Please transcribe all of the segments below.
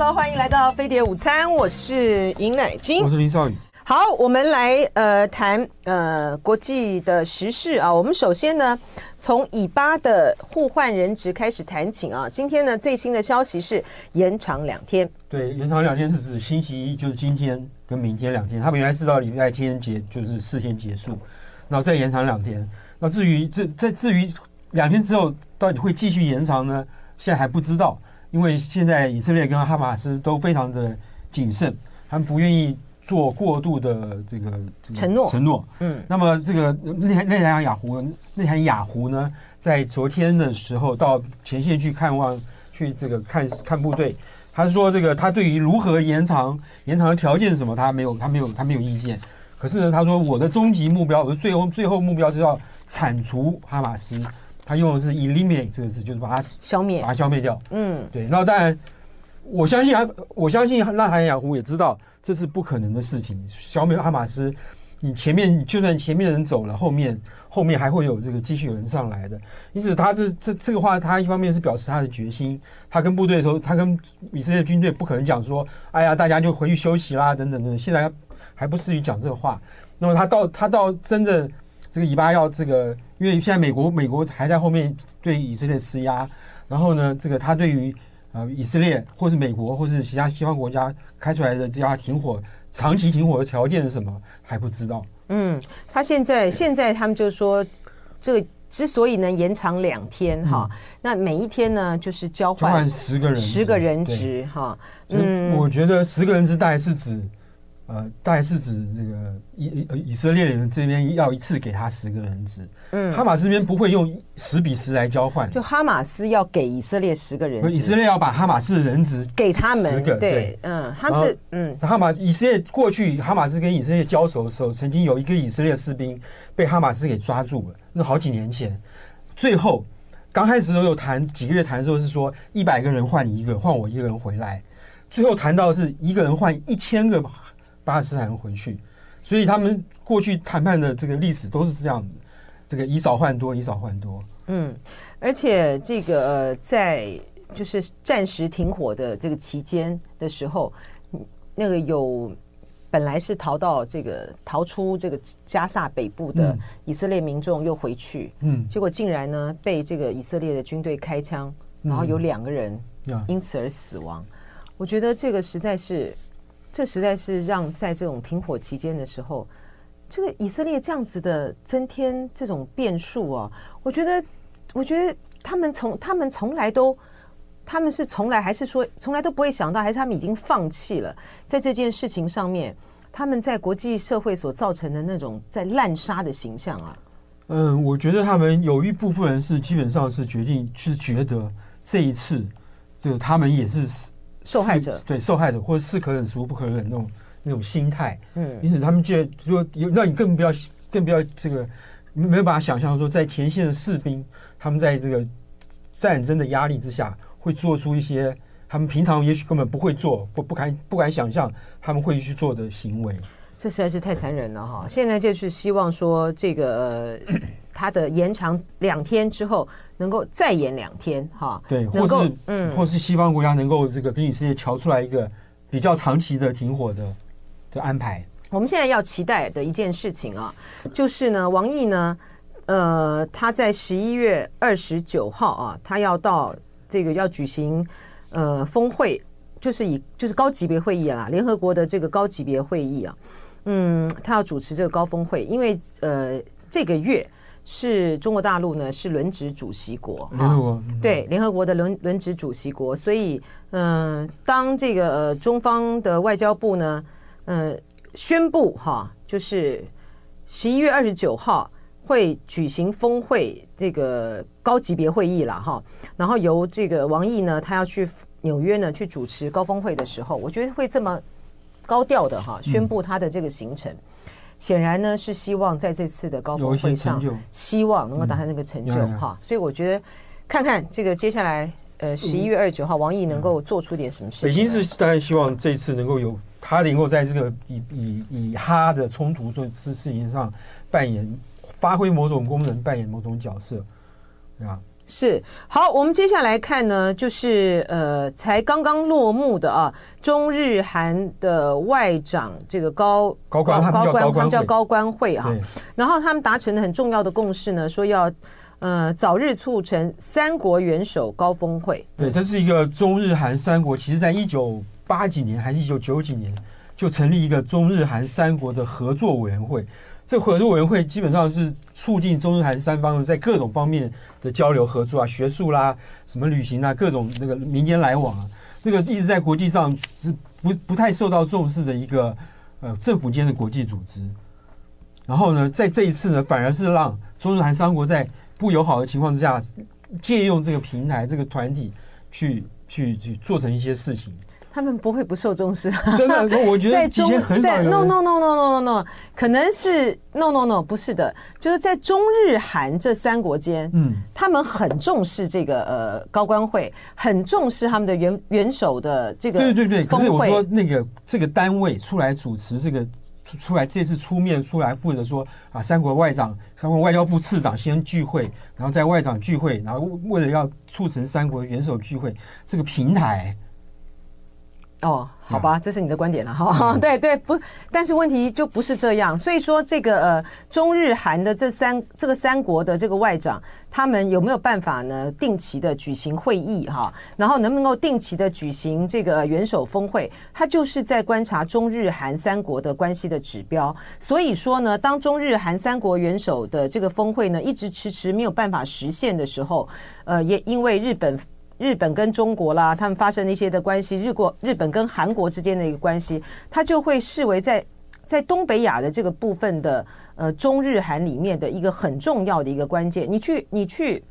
Hello，欢迎来到飞碟午餐，我是尹乃菁，我是林少宇。好，我们来呃谈呃国际的时事啊。我们首先呢，从以巴的互换人质开始谈起啊。今天呢，最新的消息是延长两天。对，延长两天是指星期一，就是今天跟明天两天。他们原来是到礼拜天结，就是四天结束，然后再延长两天。那至于这这至于两天之后到底会继续延长呢？现在还不知道，因为现在以色列跟哈马斯都非常的谨慎，他们不愿意。做过度的这个承诺，承诺，嗯，那么这个内内塔尼亚胡，内塔尼亚胡呢，在昨天的时候到前线去看望，去这个看看部队，他说这个他对于如何延长延长的条件是什么，他没有他没有他没有意见。可是呢，他说我的终极目标，我的最后最后目标是要铲除哈马斯，他用的是 eliminate 这个字，就是把它消灭，把它消灭掉。嗯，对。那当然，我相信我相信内塔尼亚胡也知道。这是不可能的事情。消灭哈马斯，你前面就算前面的人走了，后面后面还会有这个继续有人上来的。因此，他这这这个话，他一方面是表示他的决心。他跟部队的时候，他跟以色列军队不可能讲说：“哎呀，大家就回去休息啦，等等等等。”现在还不适于讲这个话。那么他到他到真的这个以巴要这个，因为现在美国美国还在后面对以色列施压。然后呢，这个他对于。呃，以色列或是美国或是其他西方国家开出来的这家停火、长期停火的条件是什么还不知道。嗯，他现在现在他们就说，这个之所以能延长两天哈，那每一天呢就是交换十个人十个人质哈。嗯，我觉得十个人质大概是指。呃，大概是指这个以以色列人这边要一次给他十个人质，嗯，哈马斯这边不会用十比十来交换，就哈马斯要给以色列十个人质，以色列要把哈马斯的人质给他们十个，对，嗯，他们是嗯，哈马以色列过去哈马斯跟以色列交手的时候，曾经有一个以色列士兵被哈马斯给抓住了，那好几年前，最后刚开始都有谈几个月谈的时候是说一百个人换你一个，换我一个人回来，最后谈到是一个人换一千个。巴勒斯坦回去，所以他们过去谈判的这个历史都是这样的，这个以少换多，以少换多。嗯，而且这个呃，在就是暂时停火的这个期间的时候，那个有本来是逃到这个逃出这个加萨北部的以色列民众又回去，嗯，结果竟然呢被这个以色列的军队开枪，然后有两个人因此而死亡。我觉得这个实在是。这实在是让在这种停火期间的时候，这个以色列这样子的增添这种变数啊，我觉得，我觉得他们从他们从来都，他们是从来还是说从来都不会想到，还是他们已经放弃了在这件事情上面，他们在国际社会所造成的那种在滥杀的形象啊。嗯，我觉得他们有一部分人是基本上是决定，是觉得这一次，这个他们也是。受害者对受害者，或者是可忍孰不可忍那种那种心态，嗯，因此他们觉得说，那你更不要更不要这个没有办法想象说，在前线的士兵，他们在这个战争的压力之下，会做出一些他们平常也许根本不会做或不敢不敢想象他们会去做的行为。这实在是太残忍了哈！现在就是希望说，这个呃，它的延长两天之后，能够再延两天哈。对，或是嗯，或是西方国家能够这个给以色列调出来一个比较长期的停火的的安排。我们现在要期待的一件事情啊，就是呢，王毅呢，呃，他在十一月二十九号啊，他要到这个要举行呃峰会，就是以就是高级别会议啦，联合国的这个高级别会议啊。嗯，他要主持这个高峰会，因为呃，这个月是中国大陆呢是轮值主席国，联合国对联合国的轮轮值主席国，所以嗯、呃，当这个呃中方的外交部呢，呃宣布哈，就是十一月二十九号会举行峰会这个高级别会议了哈，然后由这个王毅呢，他要去纽约呢去主持高峰会的时候，我觉得会这么。高调的哈，宣布他的这个行程，显然呢是希望在这次的高峰会上，希望能够达成那个成就哈。所以我觉得，看看这个接下来呃十一月二十九号，王毅能够做出点什么事情。北京是当然希望这次能够有他能够在这个以以以哈的冲突这事事情上扮演发挥某种功能，扮演某种角色，对吧？是好，我们接下来看呢，就是呃，才刚刚落幕的啊，中日韩的外长这个高高官高官，他们叫高官会啊，然后他们达成了很重要的共识呢，说要呃早日促成三国元首高峰会。对，这是一个中日韩三国，其实在一九八几年还是一九九几年就成立一个中日韩三国的合作委员会。这合作委员会基本上是促进中日韩三方在各种方面的交流合作啊，学术啦、什么旅行啊，各种那个民间来往啊，这个一直在国际上是不不太受到重视的一个呃政府间的国际组织。然后呢，在这一次呢，反而是让中日韩三国在不友好的情况之下，借用这个平台、这个团体去去去做成一些事情。他们不会不受重视，真的，我觉得在中在 no no no no no no no，可能是 no no no 不是的，就是在中日韩这三国间，嗯，他们很重视这个呃高官会，很重视他们的元元首的这个对对对。可是我说那个这个单位出来主持这个出来这次出面出来负责说啊，三国外长、三国外交部次长先聚会，然后在外长聚会，然后为了要促成三国元首聚会这个平台。哦，好吧，这是你的观点了哈。对对，不，但是问题就不是这样。所以说，这个呃，中日韩的这三这个三国的这个外长，他们有没有办法呢？定期的举行会议哈，然后能不能够定期的举行这个元首峰会？他就是在观察中日韩三国的关系的指标。所以说呢，当中日韩三国元首的这个峰会呢，一直迟迟没有办法实现的时候，呃，也因为日本。日本跟中国啦，他们发生的一些的关系，日国日本跟韩国之间的一个关系，他就会视为在在东北亚的这个部分的呃中日韩里面的一个很重要的一个关键。你去你去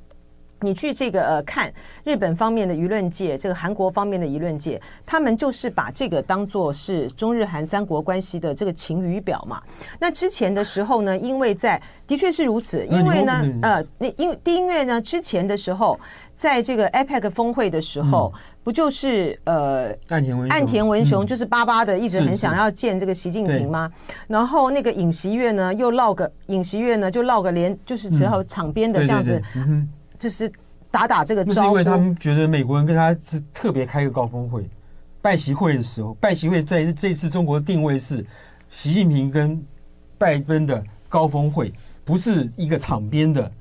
你去这个呃看日本方面的舆论界，这个韩国方面的舆论界，他们就是把这个当做是中日韩三国关系的这个晴雨表嘛。那之前的时候呢，因为在的确是如此，因为呢呃那因为因为呢之前的时候。在这个 APEC 峰会的时候，嗯、不就是呃岸田文岸田文雄就是巴巴的一直很想要见这个习近平吗？然后那个尹锡月呢又落个尹锡月呢就落个连就是只好场边的这样子，就是打打这个招呼。是因为他们觉得美国人跟他是特别开个高峰会拜习会的时候，拜习会在这次中国的定位是习近平跟拜登的高峰会，不是一个场边的。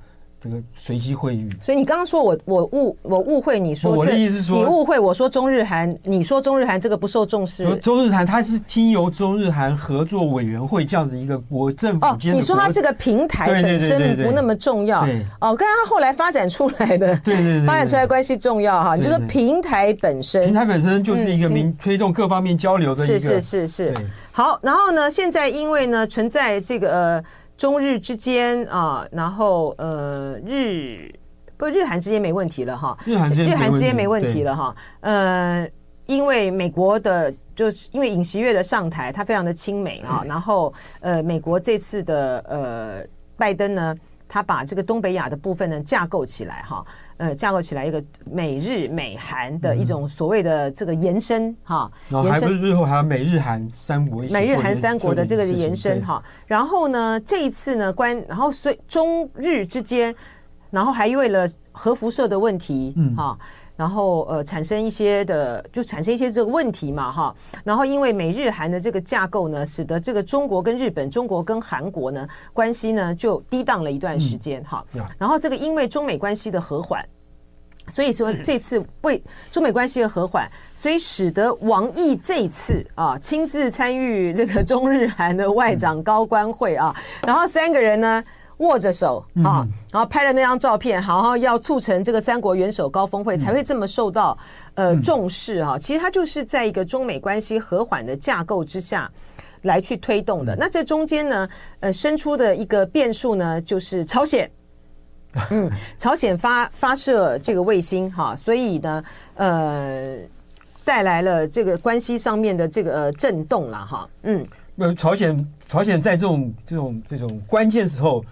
这个随机会遇，所以你刚刚说我我误我误会你说，我的意思是说，你误会我说中日韩，你说中日韩这个不受重视。中日韩它是经由中日韩合作委员会这样子一个国政府间，哦，你说它这个平台本身不那么重要，哦，跟它后来发展出来的，对对对，发展出来关系重要哈。你就说平台本身，平台本身就是一个民推动各方面交流的一个，是是是是。好，然后呢，现在因为呢存在这个呃。中日之间啊，然后呃日不日韩之间没问题了哈，日韩日韩之间没问题了哈，呃，因为美国的就是因为尹锡悦的上台，他非常的亲美啊，然后呃美国这次的呃拜登呢，他把这个东北亚的部分呢架构起来哈。呃，架构起来一个美日美韩的一种所谓的这个延伸哈，延伸日后还有美日韩三国，美日韩三国的这个延伸哈。然后呢，这一次呢，关然后所以中日之间，然后还为了核辐射的问题，嗯哈。然后呃，产生一些的，就产生一些这个问题嘛，哈。然后因为美日韩的这个架构呢，使得这个中国跟日本、中国跟韩国呢关系呢就低档了一段时间，哈。然后这个因为中美关系的和缓，所以说这次为中美关系的和缓，所以使得王毅这次啊亲自参与这个中日韩的外长高官会啊，然后三个人呢。握着手啊，然后拍了那张照片，然后要促成这个三国元首高峰会才会这么受到呃重视哈。其实它就是在一个中美关系和缓的架构之下来去推动的。那这中间呢，呃，生出的一个变数呢，就是朝鲜，嗯，朝鲜发发射这个卫星哈，所以呢，呃，带来了这个关系上面的这个震动了哈。嗯，那朝鲜朝鲜在这种这种这种关键时候。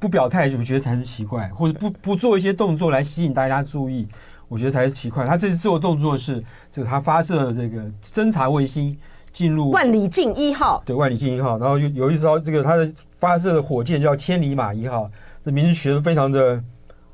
不表态，我觉得才是奇怪，或者不不做一些动作来吸引大家注意，我觉得才是奇怪。他这次做的动作是，这个他发射了这个侦察卫星进入万里镜一号，对，万里镜一号，然后就有一招这个他的发射的火箭叫千里马一号，这名字取得非常的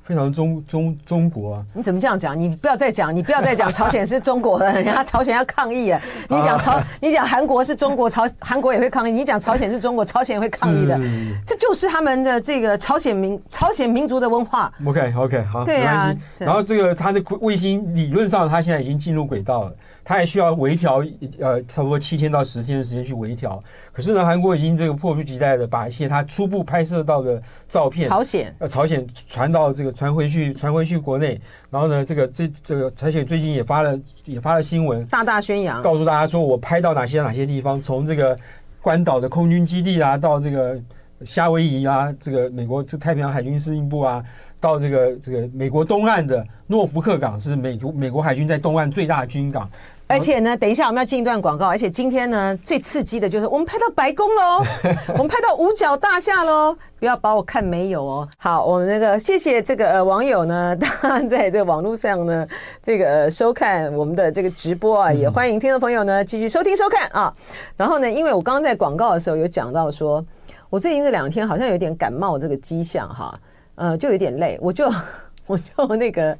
非常中中中国啊！你怎么这样讲？你不要再讲，你不要再讲朝鲜是中国的，人家朝鲜要抗议啊！你讲朝，你讲韩国是中国，朝韩国也会抗议。你讲朝鲜是中国，朝鲜也会抗议的。这就是他们的这个朝鲜民朝鲜民族的文化。OK OK 好，对啊。然后这个他的卫星理论上，他现在已经进入轨道了。他还需要微调，呃，差不多七天到十天的时间去微调。可是呢，韩国已经这个迫不及待的把一些他初步拍摄到的照片，朝鲜，呃，朝鲜传到这个传回去，传回去国内。然后呢，这个这这个朝鲜最近也发了也发了新闻，大大宣扬，告诉大家说我拍到哪些哪些地方，从这个关岛的空军基地啊，到这个夏威夷啊，这个美国这太平洋海军司令部啊。到这个这个美国东岸的诺福克港是美国美国海军在东岸最大的军港，而且呢，等一下我们要进一段广告，而且今天呢最刺激的就是我们拍到白宫喽，我们拍到五角大厦喽，不要把我看没有哦。好，我们那个谢谢这个呃网友呢，当然在这个网络上呢这个呃收看我们的这个直播啊，也欢迎听众朋友呢继续收听收看啊。然后呢，因为我刚刚在广告的时候有讲到说，我最近这两天好像有点感冒这个迹象哈。呃，就有点累，我就 我就那个，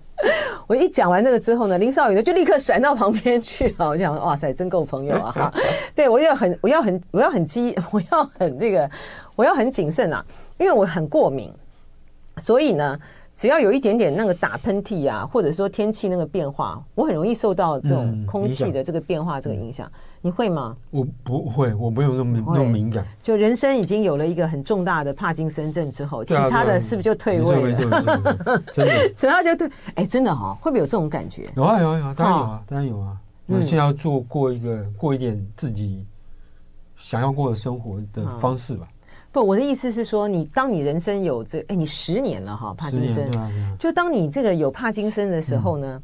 我一讲完这个之后呢，林少宇呢就立刻闪到旁边去了。我想，哇塞，真够朋友啊！哈，对我要很，我要很，我要很机，我要很那个，我要很谨慎啊，因为我很过敏，所以呢。只要有一点点那个打喷嚏啊，或者说天气那个变化，我很容易受到这种空气的这个变化这个影响。你会吗？我不会，我没有那么那么敏感。就人生已经有了一个很重大的帕金森症之后，其他的是不是就退位了？真的，其他就对。哎，真的哈，会不会有这种感觉？有啊有啊有啊，当然有啊，当然有啊。我现在要做过一个过一点自己想要过的生活的方式吧。不，我的意思是说，你当你人生有这，哎，你十年了哈，帕金森，就当你这个有帕金森的时候呢，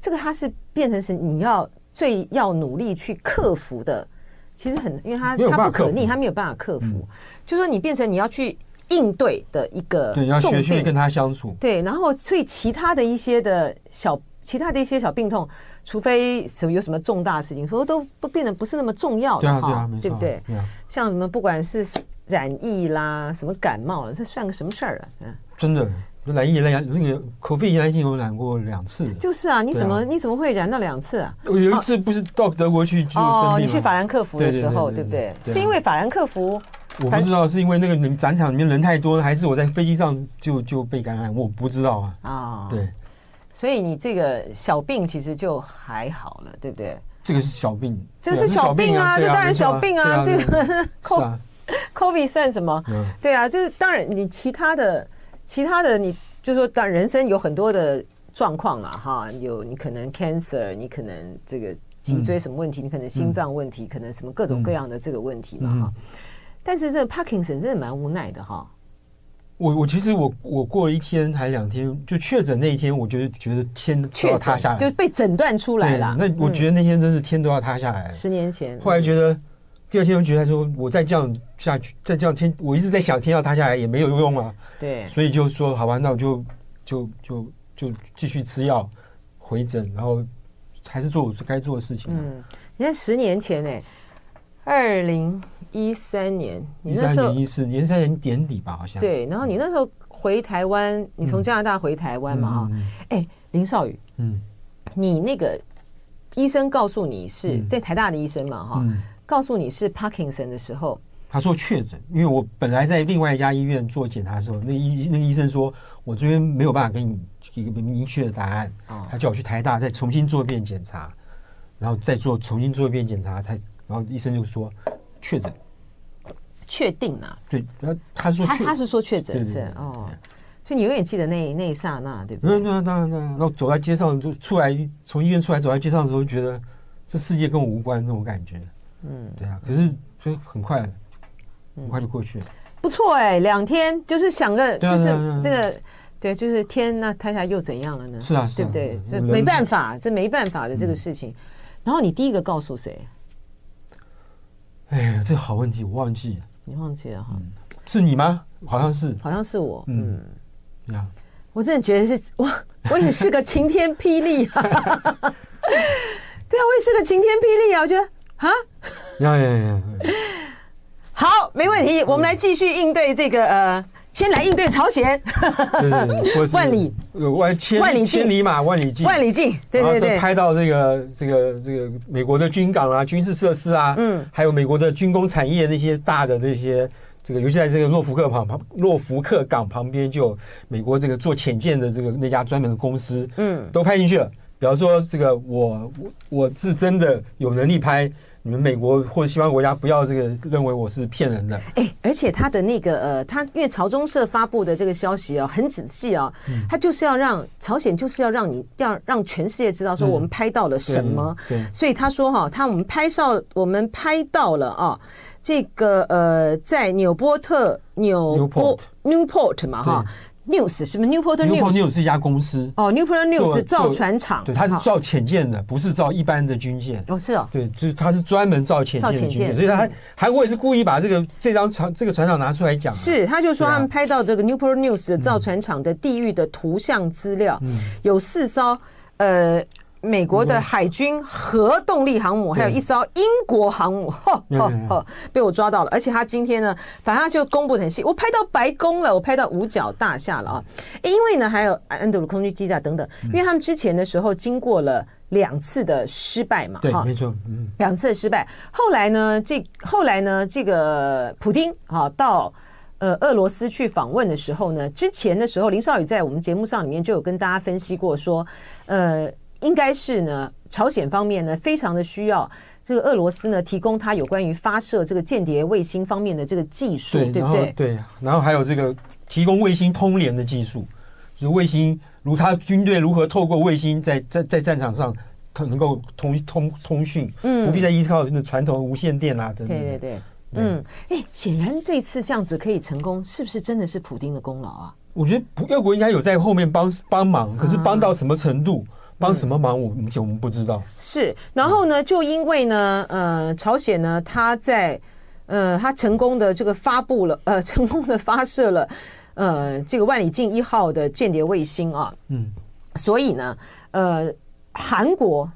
这个它是变成是你要最要努力去克服的，其实很，因为他他不可逆，他没有办法克服，就说你变成你要去应对的一个，对，要学会跟他相处，对，然后所以其他的一些的小，其他的一些小病痛，除非什么有什么重大的事情，说都不变得不是那么重要的哈，对不对？像什么不管是。染疫啦，什么感冒了，这算个什么事儿啊？嗯，真的，染疫染那个 COVID 染疫我染过两次。就是啊，你怎么你怎么会染到两次啊？我有一次不是到德国去就哦，你去法兰克福的时候，对不对？是因为法兰克福？我不知道是因为那个展场里面人太多，还是我在飞机上就就被感染？我不知道啊。啊，对。所以你这个小病其实就还好了，对不对？这个是小病，这个是小病啊，这当然小病啊，这个扣。COVID 算什么？对啊，就是当然，你其他的、其他的，你就说，当人生有很多的状况了哈，有你可能 cancer，你可能这个脊椎什么问题，嗯、你可能心脏问题，嗯、可能什么各种各样的这个问题嘛哈。嗯、但是这个 Parkinson 真的蛮无奈的哈。我我其实我我过一天还两天就确诊那一天，我就觉得天都要塌下来，就被诊断出来了。那我觉得那天真是天都要塌下来。十年前，后来觉得。第二天我觉得说，我再这样下去，再这样天，我一直在想天要塌下来也没有用啊。对，所以就说好吧，那我就就就就继续吃药，回诊，然后还是做我该做的事情。嗯，你看十年前呢，二零一三年，你那时候一四年，一三年年底吧，好像。对，然后你那时候回台湾，你从加拿大回台湾嘛？哈，哎，林少宇，嗯，你那个医生告诉你是在台大的医生嘛？哈。告诉你是 Parkinson 的时候，他说确诊，因为我本来在另外一家医院做检查的时候，那医那个医生说我这边没有办法给你一个明确的答案，他叫我去台大再重新做一遍检查，然后再做重新做一遍检查，他然后医生就说确诊，确定啊？对，然后他说他他是说确诊是哦，所以你永远记得那那一刹那，对不对？对啊，当然当然。然后走在街上就出来，从医院出来走在街上的时候，觉得这世界跟我无关那种感觉。嗯，对啊，可是所以很快，很快就过去了。不错哎，两天就是想个，就是那个，对，就是天，那他下又怎样了呢？是啊，对不对？这没办法，这没办法的这个事情。然后你第一个告诉谁？哎呀，这个好问题，我忘记了。你忘记了哈？是你吗？好像是，好像是我。嗯，呀，我真的觉得是 我，我也是个晴天霹雳啊！对啊，我也是个晴天霹雳啊！我觉得。啊，呀呀呀！好，没问题，我们来继续应对这个呃先来应对朝鲜，对对对，万里。万千万里千里马万里镜，万里镜，对对对，拍到这个这个这个美国的军港啊、军事设施啊，嗯，还有美国的军工产业那些大的这些这个，尤其在这个洛福克旁旁诺福克港旁边，就有美国这个做潜舰的这个那家专门的公司，嗯，都拍进去了。比方说，这个我我我是真的有能力拍。你们美国或者西方国家不要这个认为我是骗人的。哎，而且他的那个呃，他因为朝中社发布的这个消息啊，很仔细啊，他就是要让朝鲜就是要让你要让全世界知道说我们拍到了什么。对，所以他说哈，他我们拍照我们拍到了啊，这个呃，在纽波特纽波 Newport 嘛哈。News 是不是 Newport News？Newport News 是一家公司哦，Newport News 是造船厂，对，它是造潜舰的，不是造一般的军舰。哦，是哦，对，就是它是专门造潜舰的军舰，所以他韩国也是故意把这个这张船这个船厂拿出来讲。是，他就说他们拍到这个 Newport News 的造船厂的地域的图像资料，有四艘呃。美国的海军核动力航母，还有一艘英国航母，呵呵呵，被我抓到了。而且他今天呢，反正他就公布很细，我拍到白宫了，我拍到五角大厦了啊。因为呢，还有安德鲁空军基地等等，因为他们之前的时候经过了两次的失败嘛，对，没错，嗯，两次的失败。后来呢，这后来呢，这个普丁啊，到呃俄罗斯去访问的时候呢，之前的时候，林少宇在我们节目上里面就有跟大家分析过，说，呃。应该是呢，朝鲜方面呢，非常的需要这个俄罗斯呢，提供它有关于发射这个间谍卫星方面的这个技术，对，对不对？对，然后还有这个提供卫星通联的技术，就是卫星如他军队如何透过卫星在在在战场上能够通通通讯，嗯，不必再依靠那传统无线电啊等等。对对对，嗯，哎，显然这次这样子可以成功，是不是真的是普丁的功劳啊？我觉得俄国应该有在后面帮帮忙，可是帮到什么程度？帮什么忙？我目前我们不知道。是，然后呢，就因为呢，呃，朝鲜呢，他在呃，他成功的这个发布了，呃，成功的发射了，呃，这个万里镜一号的间谍卫星啊，嗯，所以呢，呃，韩国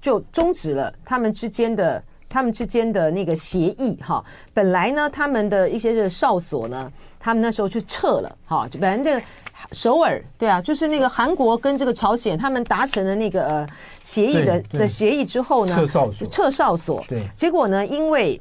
就终止了他们之间的。他们之间的那个协议哈，本来呢，他们的一些的哨所呢，他们那时候就撤了哈，就本来这个首尔对啊，就是那个韩国跟这个朝鲜他们达成了那个呃协议的的协议之后呢，撤哨所，撤哨所，对，结果呢，因为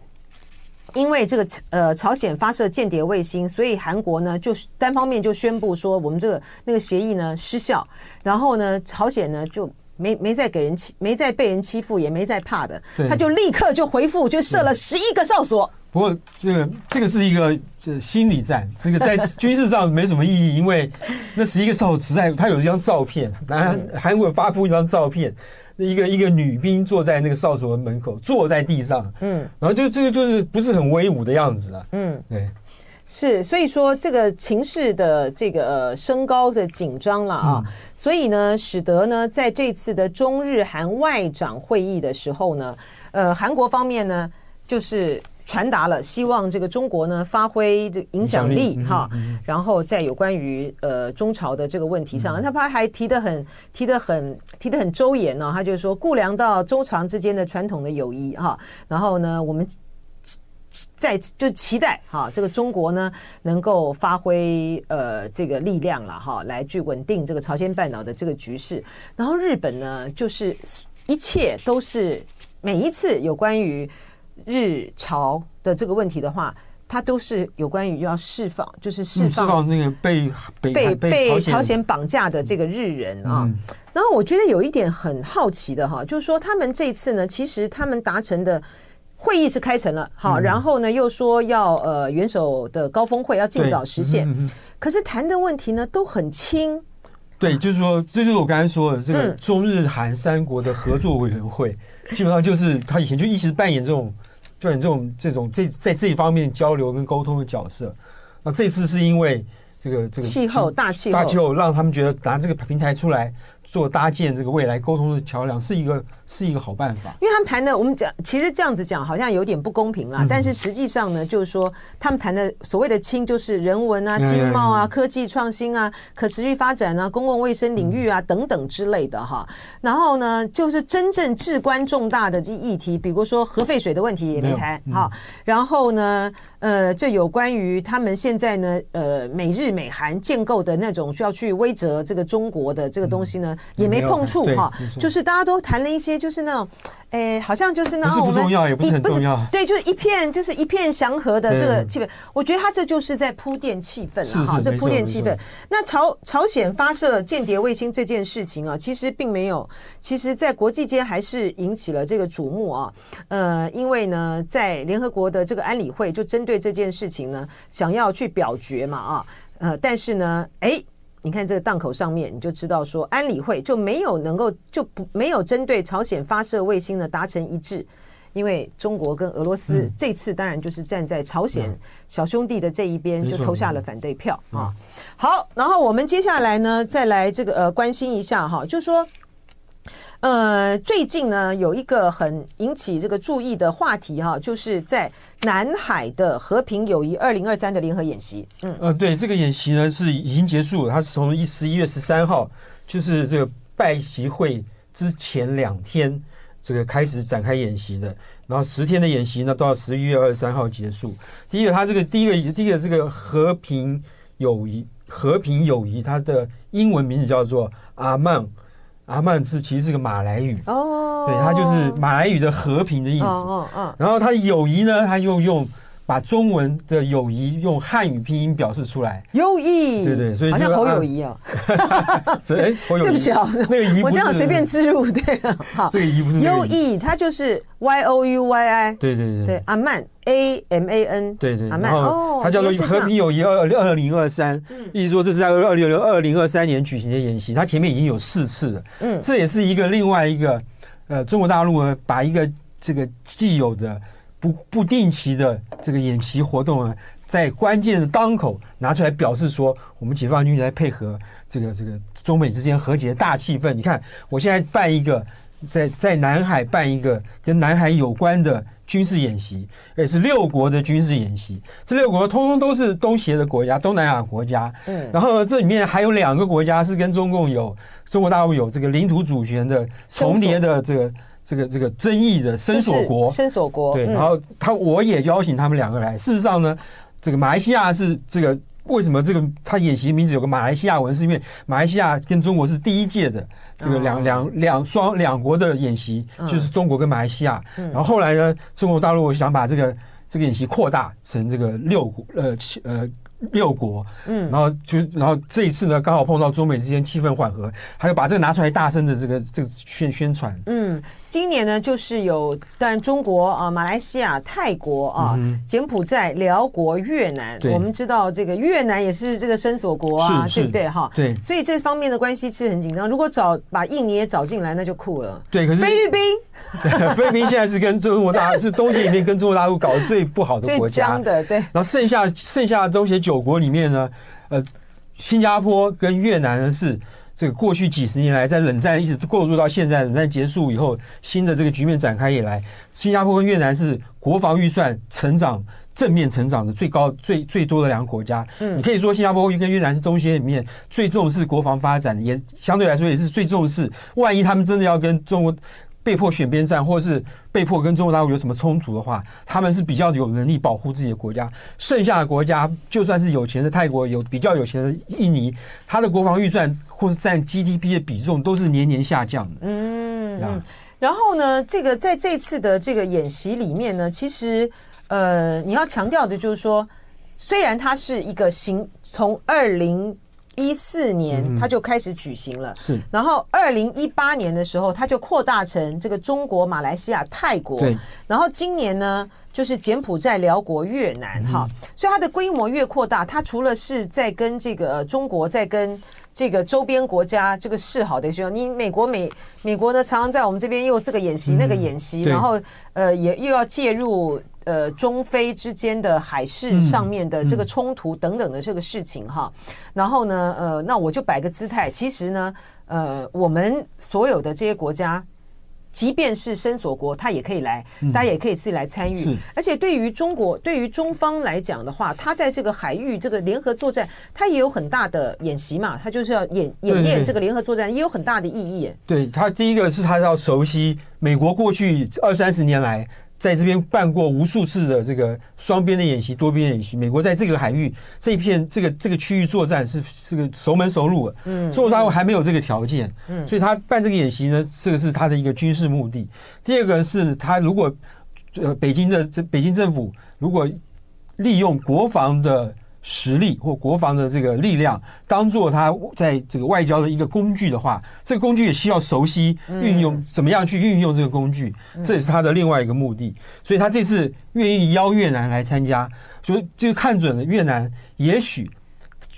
因为这个呃朝鲜发射间谍卫星，所以韩国呢就单方面就宣布说我们这个那个协议呢失效，然后呢，朝鲜呢就。没没再给人欺，没再被人欺负，也没再怕的，他就立刻就回复，就设了十一个哨所。不过这个这个是一个这心理战，这个在军事上没什么意义，因为那十一个哨所实在，他有一张照片，当然韩国有发布一张照片，一个一个女兵坐在那个哨所的门口，坐在地上，嗯，然后就这个就是不是很威武的样子了，嗯，对。是，所以说这个情势的这个呃升高的紧张了啊，嗯、所以呢，使得呢，在这次的中日韩外长会议的时候呢，呃，韩国方面呢，就是传达了希望这个中国呢发挥这影响力哈，然后在有关于呃中朝的这个问题上，他他还提得很提得很提得很周延呢，他就是说顾良到周朝之间的传统的友谊哈，然后呢，我们。在就期待哈，这个中国呢能够发挥呃这个力量了哈，来去稳定这个朝鲜半岛的这个局势。然后日本呢，就是一切都是每一次有关于日朝的这个问题的话，它都是有关于要释放，就是释放、那个被被被朝鲜绑架的这个日人啊。嗯、然后我觉得有一点很好奇的哈，就是说他们这次呢，其实他们达成的。会议是开成了，好，然后呢又说要呃元首的高峰会要尽早实现，嗯、可是谈的问题呢都很轻。对，就是说，这就是我刚才说的这个中日韩三国的合作委员会，嗯、基本上就是他以前就一直扮演这种扮演这种这种这在这一方面交流跟沟通的角色。那这次是因为这个这个气候大气候大气候让他们觉得拿这个平台出来做搭建这个未来沟通的桥梁是一个是一个好办法。因为他们谈的，我们讲其实这样子讲好像有点不公平啦。嗯、但是实际上呢，就是说他们谈的所谓的“亲”，就是人文啊、经贸啊、科技创新啊、可持续发展啊、公共卫生领域啊、嗯、等等之类的哈。然后呢，就是真正至关重大的这议题，比如说核废水的问题也没谈哈。然后呢，呃，这有关于他们现在呢，呃，美日美韩建构的那种需要去威慑这个中国的这个东西呢，嗯、也没碰触哈。就是大家都谈了一些，就是那种，哎，好像就是那种不重要，也不是很重要。对，就是一片就是一片祥和的这个气氛。我觉得他这就是在铺垫气氛了哈，这铺垫气氛。那朝朝鲜发射间谍卫星这件事情啊，其实并没有，其实在国际间还是引起了这个瞩目啊。呃，因为呢，在联合国的这个安理会就针对这件事情呢，想要去表决嘛啊，呃，但是呢，哎。你看这个档口上面，你就知道说安理会就没有能够就不没有针对朝鲜发射卫星呢达成一致，因为中国跟俄罗斯这次当然就是站在朝鲜小兄弟的这一边，就投下了反对票啊。好，然后我们接下来呢再来这个呃关心一下哈，就说。呃，最近呢，有一个很引起这个注意的话题哈，就是在南海的和平友谊二零二三的联合演习。嗯，呃，对，这个演习呢是已经结束，它是从一十一月十三号，就是这个拜习会之前两天，这个开始展开演习的，然后十天的演习呢，到十一月二十三号结束。第一个，它这个第一个第一个这个和平友谊和平友谊，它的英文名字叫做阿曼。阿曼是其实是个马来语。哦，对，它就是马来语的和平的意思。哦哦，然后它友谊呢，它就用把中文的友谊用汉语拼音表示出来。友谊，对对，所以好像侯友谊哦。哎，对不起啊，那个谊我这样随便植入，对，好，这个谊不是友谊，它就是 Y O U Y I。对对对，对阿曼。A M A N 对对，阿曼。哦它叫做和平友谊二二零二三，意思说这是在二零二零二三年举行的演习，它前面已经有四次了，嗯，这也是一个另外一个呃中国大陆呢把一个这个既有的不不定期的这个演习活动啊，在关键的当口拿出来表示说，我们解放军来配合这个这个中美之间和解的大气氛。你看，我现在办一个在在南海办一个跟南海有关的。军事演习，也是六国的军事演习。这六国通通都是东协的国家，东南亚国家。嗯，然后呢，这里面还有两个国家是跟中共有中国大陆有这个领土主权的重叠的这个这个这个争议的伸索国。伸索国。对，然后他我也邀请他们两个来。事实上呢，这个马来西亚是这个为什么这个他演习名字有个马来西亚文，是因为马来西亚跟中国是第一届的。这个两两两双两国的演习，就是中国跟马来西亚。然后后来呢，中国大陆想把这个这个演习扩大成这个六国呃七呃六国。嗯，然后就然后这一次呢，刚好碰到中美之间气氛缓和，还有把这个拿出来大声的这个这个宣宣传。嗯。今年呢，就是有当然中国啊、马来西亚、泰国啊、嗯、柬埔寨、寮国、越南。我们知道这个越南也是这个伸索国啊，对不对？哈，对。所以这方面的关系其实很紧张。如果找把印尼也找进来，那就酷了。对，可是菲律宾，菲律宾现在是跟中国大陆是东协里面跟中国大陆搞得最不好的国家。最僵的，对。然后剩下剩下的东协九国里面呢，呃，新加坡跟越南呢是。这个过去几十年来，在冷战一直过渡到现在，冷战结束以后，新的这个局面展开以来，新加坡跟越南是国防预算成长正面成长的最高、最最多的两个国家。嗯，你可以说新加坡跟越南是东西里面最重视国防发展，也相对来说也是最重视，万一他们真的要跟中国。被迫选边站，或是被迫跟中国大陆有什么冲突的话，他们是比较有能力保护自己的国家。剩下的国家，就算是有钱的泰国，有比较有钱的印尼，它的国防预算或是占 GDP 的比重都是年年下降的。嗯嗯。然后呢，这个在这次的这个演习里面呢，其实呃，你要强调的就是说，虽然它是一个行从二零。一四年它就开始举行了，是。然后二零一八年的时候，它就扩大成这个中国、马来西亚、泰国。对。然后今年呢，就是柬埔寨、寮国、越南，哈。所以它的规模越扩大，它除了是在跟这个中国在跟这个周边国家这个示好的时候，你美国美美国呢，常常在我们这边又这个演习那个演习，然后呃也又要介入。呃，中非之间的海事上面的这个冲突等等的这个事情哈，然后呢，呃，那我就摆个姿态，其实呢，呃，我们所有的这些国家即便是伸索国，他也可以来，大家也可以自己来参与。是，而且对于中国，对于中方来讲的话，他在这个海域这个联合作战，他也有很大的演习嘛，他就是要演演练这个联合作战，也有很大的意义。对他，第一个是他要熟悉美国过去二三十年来。在这边办过无数次的这个双边的演习、多边演习。美国在这个海域这一片、这个这个区域作战是这个熟门熟路的。嗯，中国大陆还没有这个条件。嗯，所以他办这个演习呢，这个是他的一个军事目的。第二个是他如果呃北京的这北京政府如果利用国防的。实力或国防的这个力量，当做他在这个外交的一个工具的话，这个工具也需要熟悉运用，怎么样去运用这个工具，这也是他的另外一个目的。所以他这次愿意邀越南来参加，所以就看准了越南，也许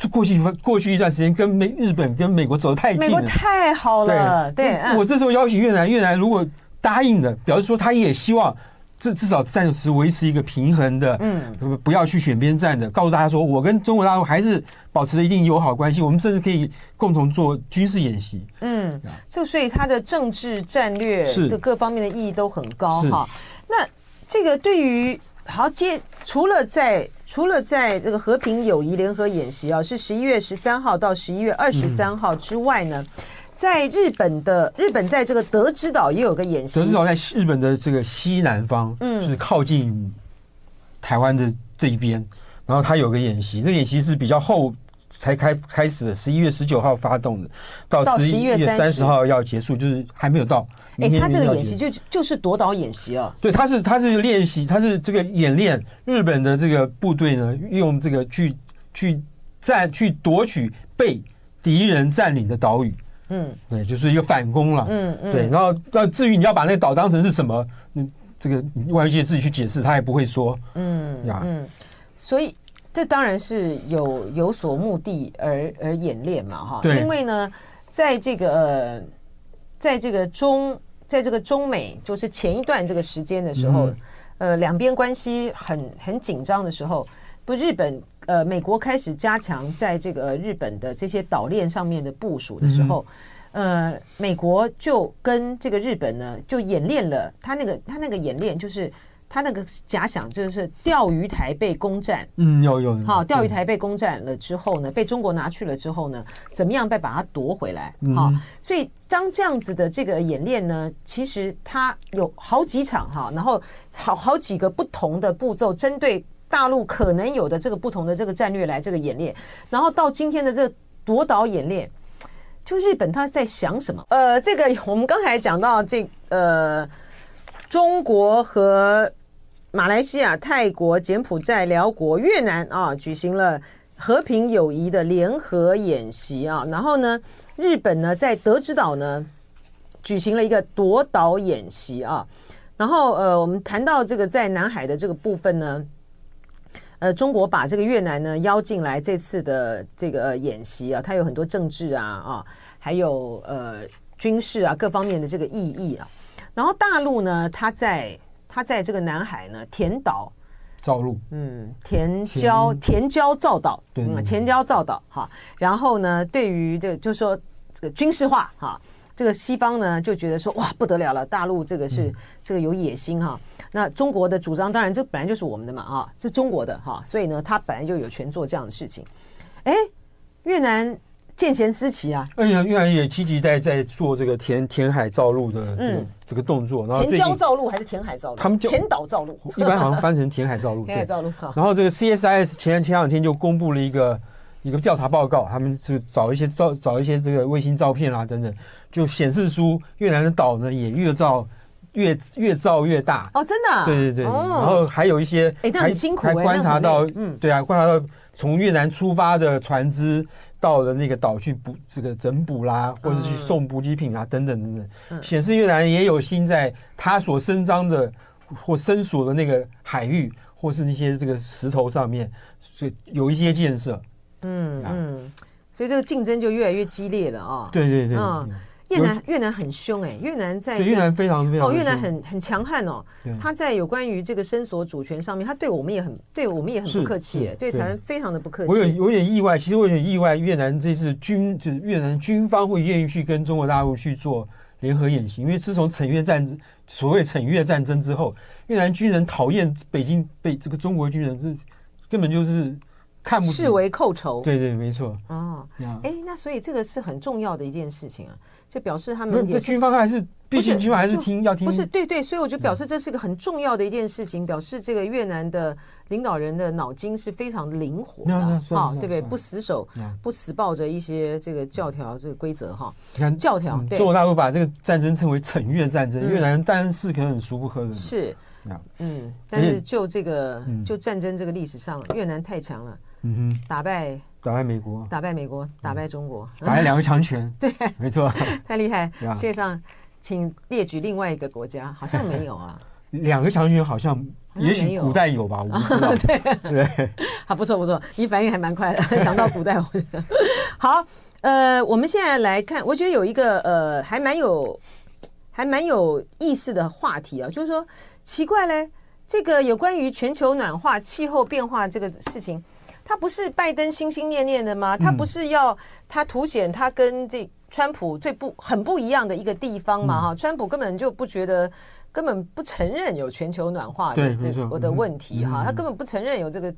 过去过去一段时间跟美日本跟美国走得太近了，美国太好了，对，我这时候邀请越南，越南如果答应的，表示说他也希望。至至少暂时维持一个平衡的，嗯，不要去选边站的，告诉大家说，我跟中国大陆还是保持了一定友好关系，我们甚至可以共同做军事演习。嗯，就所以它的政治战略的各方面的意义都很高哈。那这个对于好接，除了在除了在这个和平友谊联合演习啊，是十一月十三号到十一月二十三号之外呢？嗯在日本的日本，在这个德之岛也有个演习。德之岛在日本的这个西南方，嗯，就是靠近台湾的这一边。然后他有个演习，这个演习是比较后才开开始的，十一月十九号发动的，到十一月三十号要结束，就是还没有到。哎，他这个演习就就是夺岛演习啊？对，他是他是练习，他是这个演练日本的这个部队呢，用这个去去占去夺取被敌人占领的岛屿。嗯，对，就是一个反攻了。嗯嗯，对，然后那至于你要把那个岛当成是什么，嗯，这个外界自己去解释，他也不会说。嗯呀，嗯，所以这当然是有有所目的而而演练嘛，哈。对。因为呢，在这个呃，在这个中，在这个中美就是前一段这个时间的时候，呃，两边关系很很紧张的时候，不，日本呃，美国开始加强在这个日本的这些岛链上面的部署的时候。呃，美国就跟这个日本呢，就演练了他那个他那个演练，就是他那个假想，就是钓鱼台被攻占，嗯，有有好，钓鱼台被攻占了之后呢，被中国拿去了之后呢，怎么样再把它夺回来？好，所以当这样子的这个演练呢，其实它有好几场哈，然后好好几个不同的步骤，针对大陆可能有的这个不同的这个战略来这个演练，然后到今天的这个夺岛演练。就日本他在想什么？呃，这个我们刚才讲到这呃，中国和马来西亚、泰国、柬埔寨、寮国、越南啊，举行了和平友谊的联合演习啊。然后呢，日本呢在德之岛呢举行了一个夺岛演习啊。然后呃，我们谈到这个在南海的这个部分呢。呃，中国把这个越南呢邀进来这次的这个演习啊，它有很多政治啊啊，还有呃军事啊各方面的这个意义啊。然后大陆呢，它在它在这个南海呢填岛造陆，嗯，填礁填礁造岛，嗯，填礁造岛哈。然后呢，对于这个就是说这个军事化哈。这个西方呢就觉得说哇不得了了，大陆这个是这个有野心哈。那中国的主张当然这本来就是我们的嘛啊，这中国的哈，所以呢他本来就有权做这样的事情。哎，越南见贤思齐啊，哎呀，越南也积极在在做这个填填海造陆的这个这个动作。然后填礁造陆还是填海造陆？他们就填岛造陆，一般好像翻成填海造陆。填海造陆。然后这个 CSIS 前前两天就公布了一个一个调查报告，他们就找一些照找一些这个卫星照片啊等等。就显示出越南的岛呢，也越造越越造越大。哦，真的，对对对，然后还有一些，哎，那很辛苦，还观察到，嗯，对啊，观察到从越南出发的船只到了那个岛去补这个整补啦，或者去送补给品啊，等等等等，显示越南也有心在他所伸张的或伸索的那个海域，或是那些这个石头上面，所以有一些建设，嗯嗯，所以这个竞争就越来越激烈了啊，对对对，越南越南很凶哎，越南在越南非常非常哦，越南很很强悍哦。他在有关于这个伸索主权上面，他对我们也很对我们也很不客气，对台湾非常的不客气。我有有点意外，其实我有点意外，越南这次军就是越南军方会愿意去跟中国大陆去做联合演习，因为自从惩越战争，所谓惩越战争之后，越南军人讨厌北京，被这个中国军人是根本就是。看不视为寇仇，对对，没错。哦，哎，那所以这个是很重要的一件事情啊，就表示他们也军方还是，毕竟军方还是听要听，不是对对，所以我就表示这是个很重要的一件事情，表示这个越南的领导人的脑筋是非常灵活的，啊，对不对？不死守，不死抱着一些这个教条、这个规则哈。你看教条，中国大陆把这个战争称为惩越战争，越南当然是可能很俗不可忍。是，嗯，但是就这个就战争这个历史上，越南太强了。嗯哼，打败打败美国，打败美国，打败中国，打败两个强权，对，没错，太厉害。世界上，请列举另外一个国家，好像没有啊。两个强权好像，也许古代有吧，我不知道。对对，好，不错不错，你反应还蛮快的，想到古代。好，呃，我们现在来看，我觉得有一个呃，还蛮有还蛮有意思的话题啊，就是说奇怪嘞，这个有关于全球暖化、气候变化这个事情。他不是拜登心心念念的吗？他不是要他凸显他跟这川普最不很不一样的一个地方嘛？哈，川普根本就不觉得，根本不承认有全球暖化的这个的问题哈，他根本不承认有这个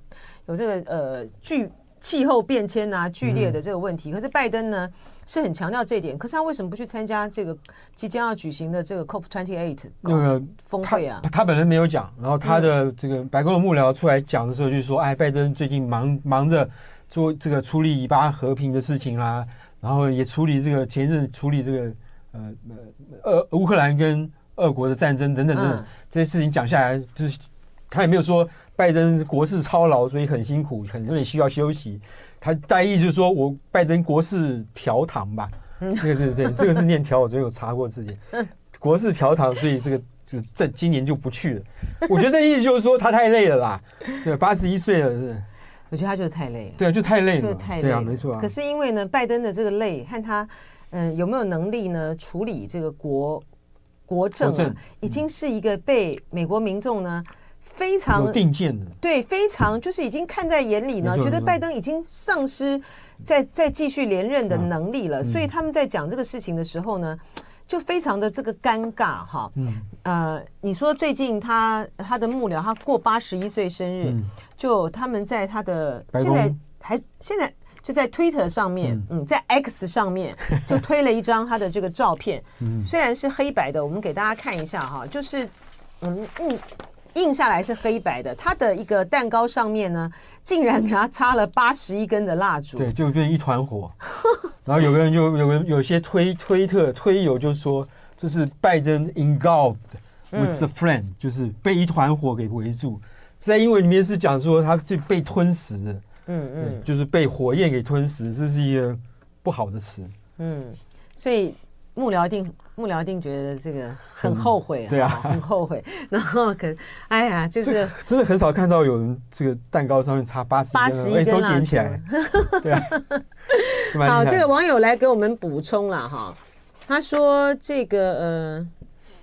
有这个呃巨。气候变迁啊，剧烈的这个问题，可是拜登呢是很强调这一点，可是他为什么不去参加这个即将要举行的这个 COP twenty eight 那个峰会啊？他本人没有讲，然后他的这个白宫的幕僚出来讲的时候就说：“哎，拜登最近忙忙着做这个处理以巴和平的事情啦，然后也处理这个前一阵处理这个呃呃乌克兰跟俄国的战争等等等等这些事情讲下来，就是他也没有说。”拜登国事操劳，所以很辛苦，很多人需要休息。他大意就是说我拜登国事调堂吧，对对对，这个是 念调，我昨天有查过字典。国事调堂，所以这个就在今年就不去了。我觉得意思就是说他太累了啦，对，八十一岁了是。我觉得他就是太累了，对啊，就太累了，就太累了，对啊，没错啊。可是因为呢，拜登的这个累和他嗯有没有能力呢处理这个国国政啊，已经是一个被美国民众呢。非常定见的，对，非常就是已经看在眼里呢，觉得拜登已经丧失再再继续连任的能力了，所以他们在讲这个事情的时候呢，就非常的这个尴尬哈。嗯，呃，你说最近他他的幕僚他过八十一岁生日，就他们在他的现在还现在就在 Twitter 上面，嗯，在 X 上面 就推了一张他的这个照片，虽然是黑白的，我们给大家看一下哈，就是嗯嗯。印下来是黑白的，他的一个蛋糕上面呢，竟然给他插了八十一根的蜡烛，对，就变一团火。然后有个人就有个有些推推特推友就说，这是拜登 engulfed with the flame，就是被一团火给围住。在英文里面是讲说他就被吞食了，嗯嗯，就是被火焰给吞食，这是一个不好的词。嗯，所以。幕僚一定，幕僚一定觉得这个很后悔啊，对啊，很后悔。然后可，哎呀，就是真的很少看到有人这个蛋糕上面插八十八十一根蜡烛起来，对啊。好，这个网友来给我们补充了哈，他说这个呃。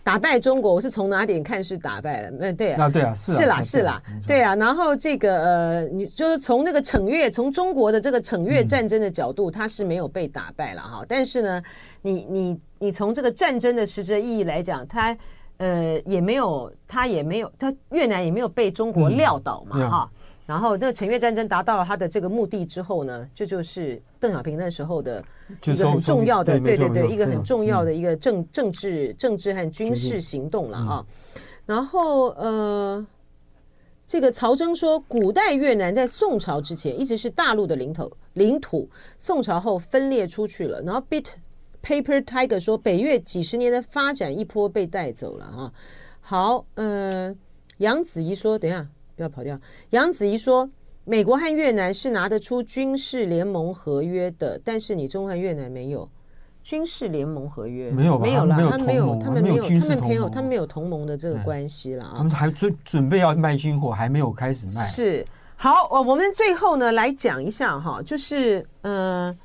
打败中国，我是从哪点看是打败了？嗯，对啊，对啊，是是啦，是啦，对啊。然后这个呃，你就是从那个惩越，从中国的这个惩越战争的角度，它是没有被打败了哈。但是呢，你你你从这个战争的实质意义来讲，它呃也没有，它也没有，它越南也没有被中国撂倒嘛哈。然后，那个惩越战争达到了他的这个目的之后呢，这就是邓小平那时候的一个很重要的，对对对，一个很重要的一个政政治政治和军事行动了啊。然后，呃，这个曹征说，古代越南在宋朝之前一直是大陆的领土，领土宋朝后分裂出去了。然后，Bit Paper Tiger 说，北越几十年的发展一波被带走了啊。好，呃，杨子怡说，等一下。不要跑掉。杨子怡说：“美国和越南是拿得出军事联盟合约的，但是你中和越南没有军事联盟合约，没有没有了，他没有，他们没有，他们没有，他们没有同盟的这个关系了啊。他们还准准备要卖军火，还没有开始卖。是好，我我们最后呢来讲一下哈，就是嗯、呃，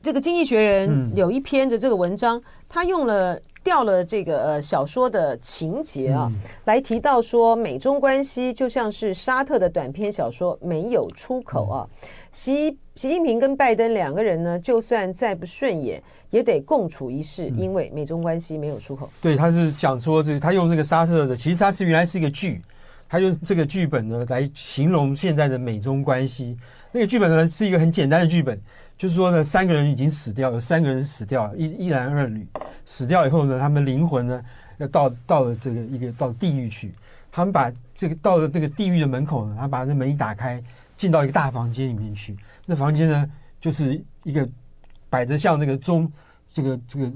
这个《经济学人》有一篇的这个文章，他用了。”调了这个呃小说的情节啊，来提到说美中关系就像是沙特的短篇小说没有出口啊。习习近平跟拜登两个人呢，就算再不顺眼，也得共处一室，因为美中关系没有出口。对，他是讲说这，他用这个沙特的，其实他是原来是一个剧，他用这个剧本呢来形容现在的美中关系。那个剧本呢是一个很简单的剧本，就是说呢，三个人已经死掉，有三个人死掉了，一一男二女死掉以后呢，他们灵魂呢要到到了这个一个到地狱去。他们把这个到了这个地狱的门口呢，他把这门一打开，进到一个大房间里面去。那房间呢，就是一个摆着像这个中这个这个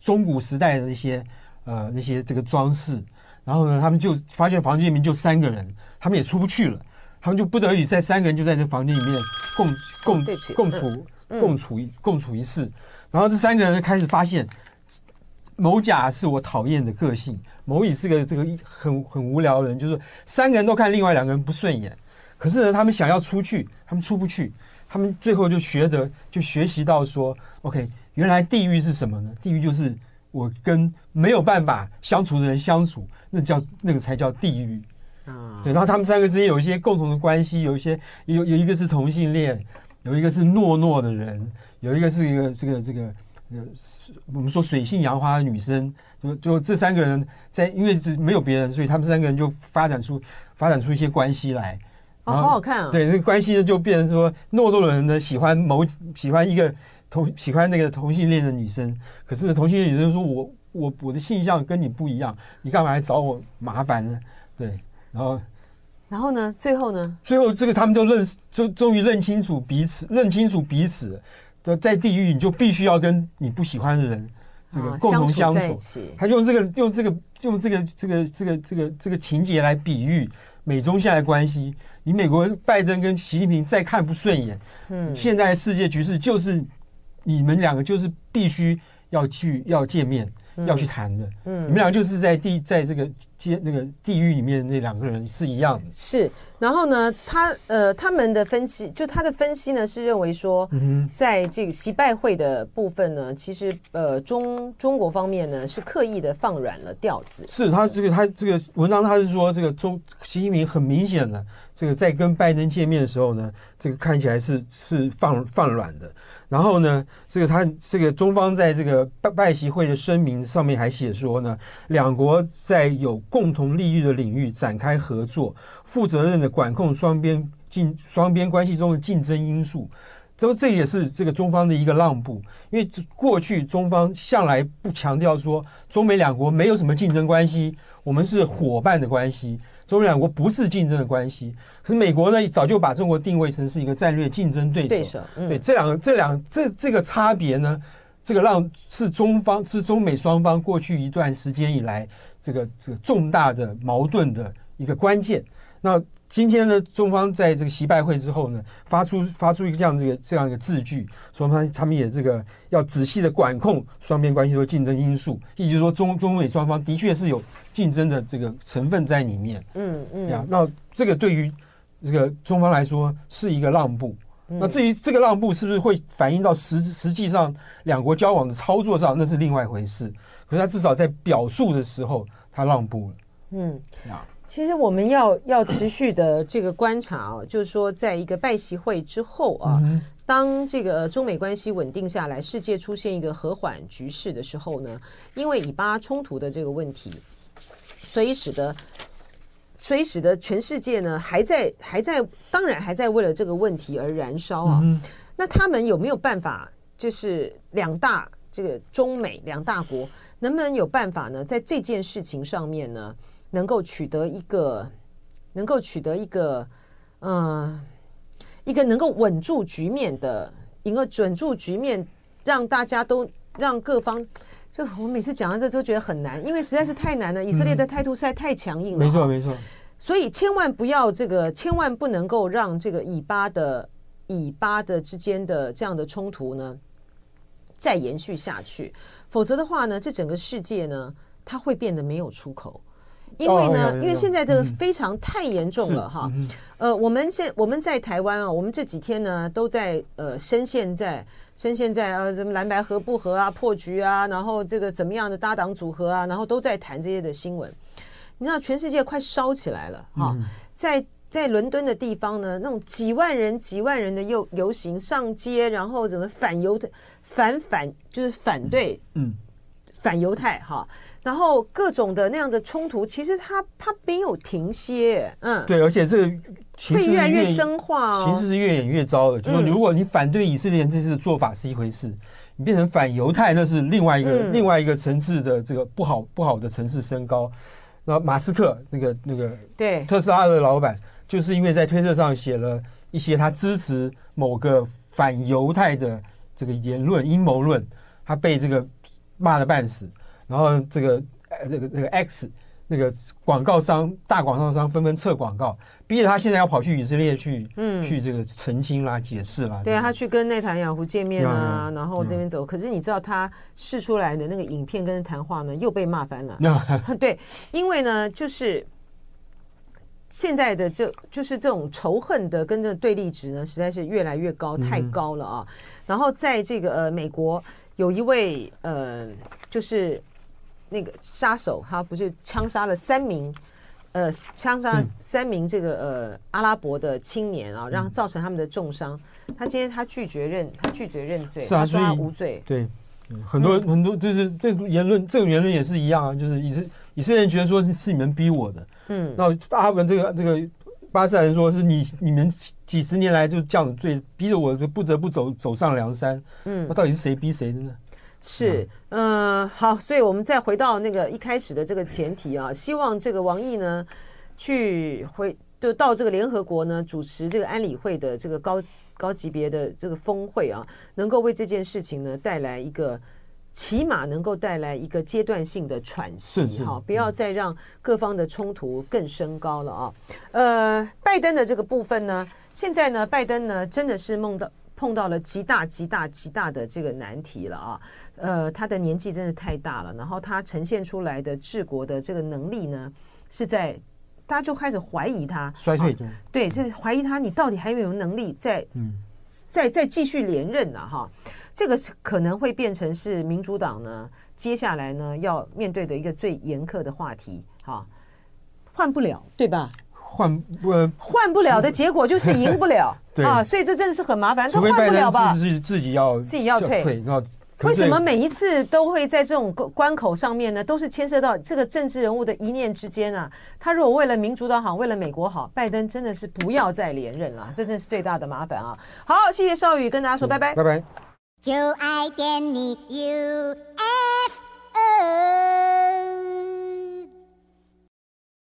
中古时代的那些呃那些这个装饰。然后呢，他们就发现房间里面就三个人，他们也出不去了。他们就不得已在三个人就在这房间里面共共共处共处一共处一室。然后这三个人开始发现。某甲是我讨厌的个性，某乙是个这个很很无聊的人，就是三个人都看另外两个人不顺眼，可是呢，他们想要出去，他们出不去，他们最后就学得就学习到说，OK，原来地狱是什么呢？地狱就是我跟没有办法相处的人相处，那叫那个才叫地狱啊。对，然后他们三个之间有一些共同的关系，有一些有有一个是同性恋，有一个是懦弱的人，有一个是一个这个这个。呃，我们说水性杨花的女生，就就这三个人在，因为没有别人，所以他们三个人就发展出发展出一些关系来。哦，好好看啊！对，那个关系呢，就变成说，懦弱的人呢喜欢某喜欢一个同喜欢那个同性恋的女生，可是同性恋女生说我我我的性向跟你不一样，你干嘛来找我麻烦呢？对，然后然后呢？最后呢？最后这个他们就认识，就终于认清楚彼此，认清楚彼此。在地狱，你就必须要跟你不喜欢的人这个共同相处。啊、相他用这个用这个用这个这个这个这个这个情节来比喻美中现在关系。你美国拜登跟习近平再看不顺眼，嗯，现在世界局势就是你们两个就是必须要去要见面。要去谈的，嗯，你们俩就是在地，在这个街那个地狱里面那两个人是一样的。是，然后呢，他呃，他们的分析，就他的分析呢，是认为说，嗯，在这个习拜会的部分呢，其实呃，中中国方面呢是刻意的放软了调子。是他这个他这个文章他是说，这个中习近平很明显的，这个在跟拜登见面的时候呢，这个看起来是是放放软的。然后呢，这个他这个中方在这个拜拜习会的声明上面还写说呢，两国在有共同利益的领域展开合作，负责任的管控双边竞双边关系中的竞争因素。这这也是这个中方的一个让步，因为过去中方向来不强调说中美两国没有什么竞争关系，我们是伙伴的关系。中美两国不是竞争的关系，可是美国呢，早就把中国定位成是一个战略竞争对手。对手，嗯、对这两个这两这这个差别呢，这个让是中方是中美双方过去一段时间以来这个这个重大的矛盾的一个关键。那今天呢，中方在这个习拜会之后呢，发出发出一个这样这个这样一个字句，说他他们也这个要仔细的管控双边关系的竞争因素，也就是说中中美双方的确是有。竞争的这个成分在里面，嗯嗯，那这个对于这个中方来说是一个让步。那至于这个让步是不是会反映到实实际上两国交往的操作上，那是另外一回事。可是他至少在表述的时候，他让步了。嗯，其实我们要要持续的这个观察啊，就是说，在一个拜习会之后啊，当这个中美关系稳定下来，世界出现一个和缓局势的时候呢，因为以巴冲突的这个问题。所以使得，所以使得全世界呢还在还在，当然还在为了这个问题而燃烧啊。嗯、那他们有没有办法？就是两大这个中美两大国，能不能有办法呢？在这件事情上面呢，能够取得一个，能够取得一个，嗯、呃，一个能够稳住局面的一个稳住局面，让大家都让各方。就我每次讲到这都觉得很难，因为实在是太难了。以色列的态度实在太强硬了。没错，没错。所以千万不要这个，千万不能够让这个以巴的以巴的之间的这样的冲突呢再延续下去，否则的话呢，这整个世界呢，它会变得没有出口。因为呢，因为现在这个非常太严重了哈。呃，我们现我们在台湾啊，我们这几天呢都在呃深陷在。深陷在啊，什么蓝白合不合啊，破局啊，然后这个怎么样的搭档组合啊，然后都在谈这些的新闻。你知道，全世界快烧起来了哈，在在伦敦的地方呢，那种几万人、几万人的游游行上街，然后怎么反犹太、反反就是反对，嗯，反犹太哈，然后各种的那样的冲突，其实它它没有停歇，嗯，对，而且这个会越来越深化，其实是越演越糟的。就是如果你反对以色列人这次的做法是一回事，你变成反犹太，那是另外一个另外一个层次的这个不好不好的层次升高。然后马斯克那个那个对特斯拉的老板。就是因为在推特上写了一些他支持某个反犹太的这个言论阴谋论，他被这个骂的半死，然后这个呃这个这个 X 那个广告商大广告商纷纷撤广告，逼着他现在要跑去以色列去嗯去这个澄清啦解释啦。对啊，他去跟内塔尼亚胡见面啊，然后这边走。可是你知道他试出来的那个影片跟谈话呢，又被骂翻了。对，因为呢就是。现在的这就是这种仇恨的跟这对立值呢，实在是越来越高，太高了啊！然后在这个呃美国，有一位呃就是那个杀手，他不是枪杀了三名呃枪杀了三名这个呃阿拉伯的青年啊，让造成他们的重伤。他今天他拒绝认，他拒绝认罪，他说他无罪。对，很多很多就是这个言论，这种言论也是一样啊，就是以色以色列人觉得说是是你们逼我的。嗯，那阿文这个这个巴塞人说是你你们几十年来就这样子对，逼着我就不得不走走上梁山。嗯，那到底是谁逼谁的呢？是，嗯、呃，好，所以我们再回到那个一开始的这个前提啊，希望这个王毅呢去回就到这个联合国呢主持这个安理会的这个高高级别的这个峰会啊，能够为这件事情呢带来一个。起码能够带来一个阶段性的喘息，哈，不要再让各方的冲突更升高了啊。呃，拜登的这个部分呢，现在呢，拜登呢真的是梦到碰到了极大极大极大的这个难题了啊。呃，他的年纪真的太大了，然后他呈现出来的治国的这个能力呢，是在大家就开始怀疑他衰退中，对，就怀疑他，你到底还有没有能力再嗯再再继续连任呢？哈。这个是可能会变成是民主党呢接下来呢要面对的一个最严苛的话题，哈，换不了，对吧？换不换不了的结果就是赢不了，对 啊，所以这真的是很麻烦，他换不了吧？自己自己要自己要退，为什么每一次都会在这种关口上面呢？都是牵涉到这个政治人物的一念之间啊。他如果为了民主党好，为了美国好，拜登真的是不要再连任了，这真是最大的麻烦啊！好，谢谢少宇跟大家说拜拜，拜拜。就爱点你 UFO